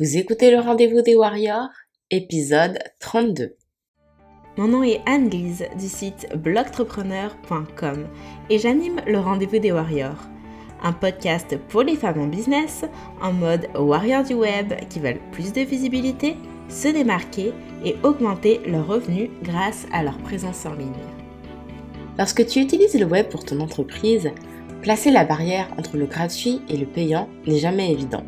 Vous écoutez le rendez-vous des Warriors, épisode 32. Mon nom est Anne-Lise du site blogtrepreneur.com et j'anime le rendez-vous des Warriors, un podcast pour les femmes en business en mode warrior du web qui veulent plus de visibilité, se démarquer et augmenter leurs revenus grâce à leur présence en ligne. Lorsque tu utilises le web pour ton entreprise, placer la barrière entre le gratuit et le payant n'est jamais évident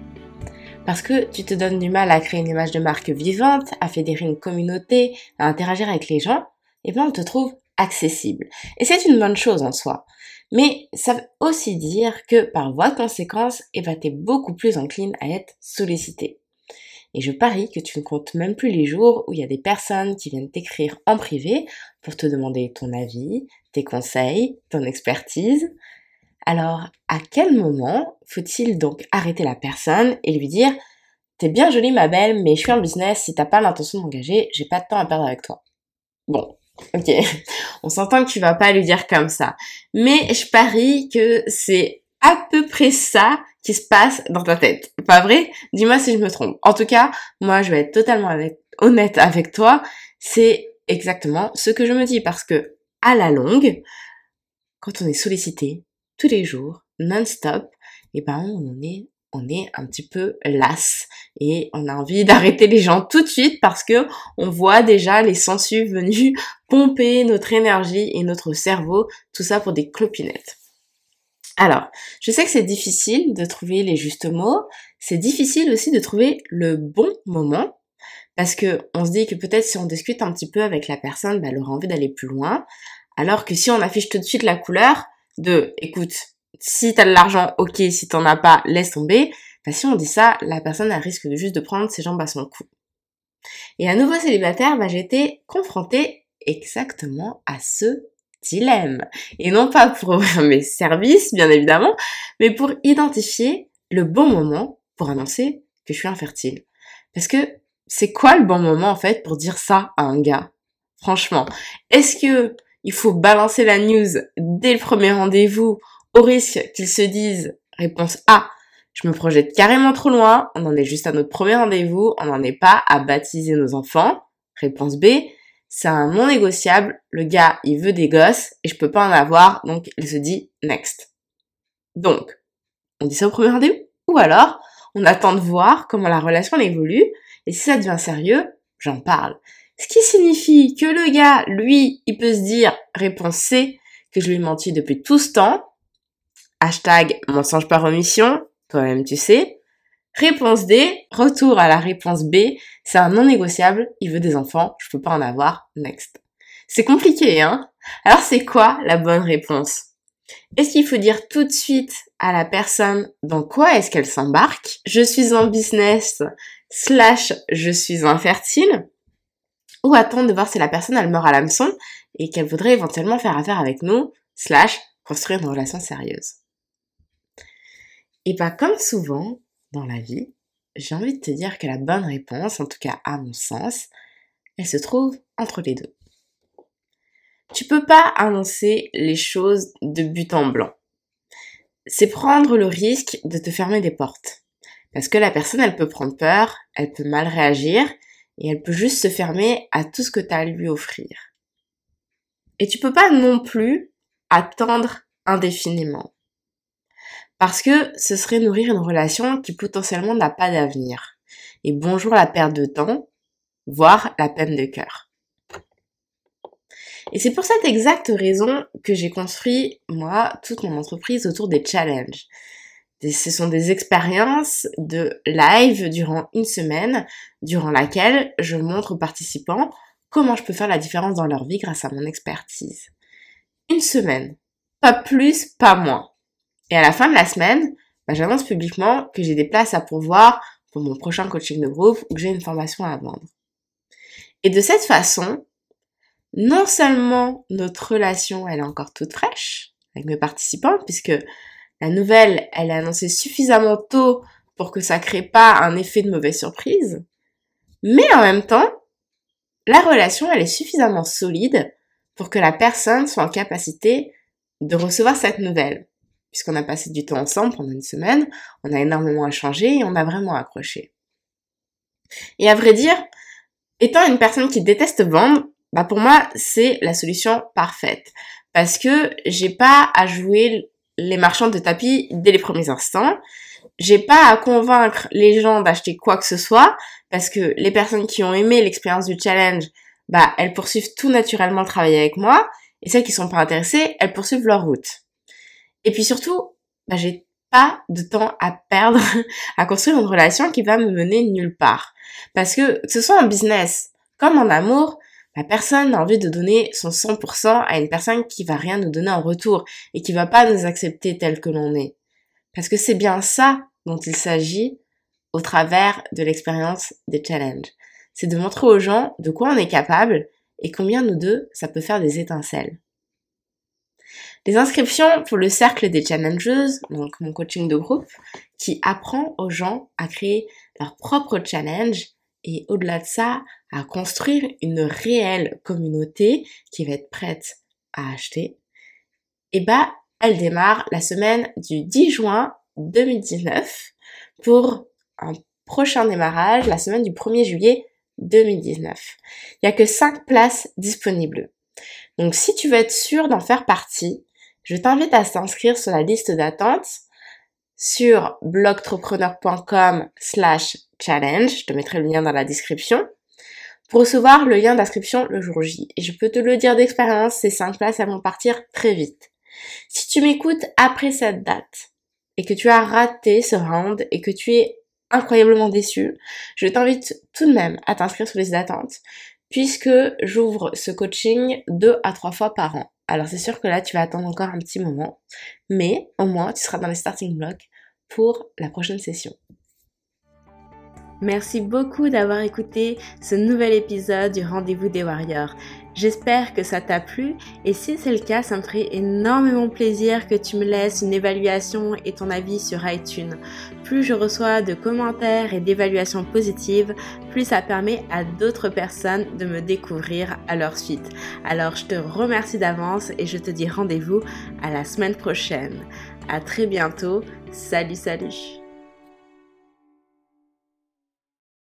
parce que tu te donnes du mal à créer une image de marque vivante, à fédérer une communauté, à interagir avec les gens, et eh bien on te trouve accessible. Et c'est une bonne chose en soi. Mais ça veut aussi dire que par voie de conséquence, eh ben, tu es beaucoup plus encline à être sollicité. Et je parie que tu ne comptes même plus les jours où il y a des personnes qui viennent t'écrire en privé pour te demander ton avis, tes conseils, ton expertise, alors, à quel moment faut-il donc arrêter la personne et lui dire T'es bien jolie ma belle, mais je suis en business, si t'as pas l'intention de m'engager, j'ai pas de temps à perdre avec toi. Bon, ok, on s'entend que tu vas pas lui dire comme ça. Mais je parie que c'est à peu près ça qui se passe dans ta tête. Pas vrai? Dis-moi si je me trompe. En tout cas, moi je vais être totalement honnête avec toi. C'est exactement ce que je me dis parce que à la longue, quand on est sollicité, tous les jours, non-stop, et ben on est on est un petit peu las. Et on a envie d'arrêter les gens tout de suite parce que on voit déjà les sensus venus pomper notre énergie et notre cerveau, tout ça pour des clopinettes. Alors, je sais que c'est difficile de trouver les justes mots, c'est difficile aussi de trouver le bon moment parce que on se dit que peut-être si on discute un petit peu avec la personne, bah, elle aura envie d'aller plus loin, alors que si on affiche tout de suite la couleur, de, écoute, si t'as de l'argent, ok, si t'en as pas, laisse tomber. Bah, si on dit ça, la personne a risque de juste de prendre ses jambes à son cou. Et à nouveau célibataire, bah, j'ai été confrontée exactement à ce dilemme. Et non pas pour ouvrir mes services, bien évidemment, mais pour identifier le bon moment pour annoncer que je suis infertile. Parce que c'est quoi le bon moment en fait pour dire ça à un gars? Franchement, est-ce que il faut balancer la news dès le premier rendez-vous au risque qu'ils se disent réponse A, je me projette carrément trop loin, on en est juste à notre premier rendez-vous, on n'en est pas à baptiser nos enfants. Réponse B, c'est un non négociable, le gars il veut des gosses et je peux pas en avoir, donc il se dit next. Donc, on dit ça au premier rendez-vous? Ou alors, on attend de voir comment la relation évolue et si ça devient sérieux, j'en parle. Ce qui signifie que le gars, lui, il peut se dire, réponse C, que je lui ai menti depuis tout ce temps. Hashtag mensonge par omission, toi-même tu sais. Réponse D, retour à la réponse B, c'est un non négociable, il veut des enfants, je peux pas en avoir, next. C'est compliqué, hein Alors c'est quoi la bonne réponse? Est-ce qu'il faut dire tout de suite à la personne dans quoi est-ce qu'elle s'embarque? Je suis en business slash je suis infertile ou attendre de voir si la personne elle meurt à l'hameçon et qu'elle voudrait éventuellement faire affaire avec nous, slash construire une relation sérieuse. Et bah, comme souvent dans la vie, j'ai envie de te dire que la bonne réponse, en tout cas à mon sens, elle se trouve entre les deux. Tu peux pas annoncer les choses de but en blanc. C'est prendre le risque de te fermer des portes. Parce que la personne, elle peut prendre peur, elle peut mal réagir, et elle peut juste se fermer à tout ce que tu as à lui offrir. Et tu peux pas non plus attendre indéfiniment. Parce que ce serait nourrir une relation qui potentiellement n'a pas d'avenir. Et bonjour la perte de temps, voire la peine de cœur. Et c'est pour cette exacte raison que j'ai construit, moi, toute mon entreprise autour des challenges ce sont des expériences de live durant une semaine, durant laquelle je montre aux participants comment je peux faire la différence dans leur vie grâce à mon expertise. Une semaine. Pas plus, pas moins. Et à la fin de la semaine, bah, j'annonce publiquement que j'ai des places à pourvoir pour mon prochain coaching de groupe ou que j'ai une formation à vendre. Et de cette façon, non seulement notre relation, elle est encore toute fraîche avec mes participants, puisque la nouvelle, elle est annoncée suffisamment tôt pour que ça crée pas un effet de mauvaise surprise. Mais en même temps, la relation, elle est suffisamment solide pour que la personne soit en capacité de recevoir cette nouvelle. Puisqu'on a passé du temps ensemble pendant une semaine, on a énormément échangé et on a vraiment accroché. Et à vrai dire, étant une personne qui déteste vendre, bah pour moi, c'est la solution parfaite. Parce que j'ai pas à jouer les marchands de tapis dès les premiers instants. J'ai pas à convaincre les gens d'acheter quoi que ce soit parce que les personnes qui ont aimé l'expérience du challenge, bah elles poursuivent tout naturellement le travail avec moi et celles qui sont pas intéressées, elles poursuivent leur route. Et puis surtout, bah j'ai pas de temps à perdre à construire une relation qui va me mener nulle part. Parce que que ce soit en business comme en amour, la personne a envie de donner son 100% à une personne qui va rien nous donner en retour et qui va pas nous accepter tel que l'on est. Parce que c'est bien ça dont il s'agit au travers de l'expérience des challenges. C'est de montrer aux gens de quoi on est capable et combien nous deux, ça peut faire des étincelles. Les inscriptions pour le cercle des challengeuses, donc mon coaching de groupe, qui apprend aux gens à créer leur propre challenge et au-delà de ça, à construire une réelle communauté qui va être prête à acheter, et bah, elle démarre la semaine du 10 juin 2019 pour un prochain démarrage la semaine du 1er juillet 2019. Il n'y a que 5 places disponibles. Donc si tu veux être sûr d'en faire partie, je t'invite à t'inscrire sur la liste d'attente sur blogtrepreneur.com slash challenge. Je te mettrai le lien dans la description pour recevoir le lien d'inscription le jour J. Et je peux te le dire d'expérience, ces 5 places elles vont partir très vite. Si tu m'écoutes après cette date et que tu as raté ce round et que tu es incroyablement déçu, je t'invite tout de même à t'inscrire sur les d'attente puisque j'ouvre ce coaching deux à trois fois par an. Alors c'est sûr que là tu vas attendre encore un petit moment, mais au moins tu seras dans les starting blocks pour la prochaine session. Merci beaucoup d'avoir écouté ce nouvel épisode du Rendez-vous des Warriors. J'espère que ça t'a plu et si c'est le cas, ça me ferait énormément plaisir que tu me laisses une évaluation et ton avis sur iTunes. Plus je reçois de commentaires et d'évaluations positives, plus ça permet à d'autres personnes de me découvrir à leur suite. Alors je te remercie d'avance et je te dis rendez-vous à la semaine prochaine. À très bientôt. Salut salut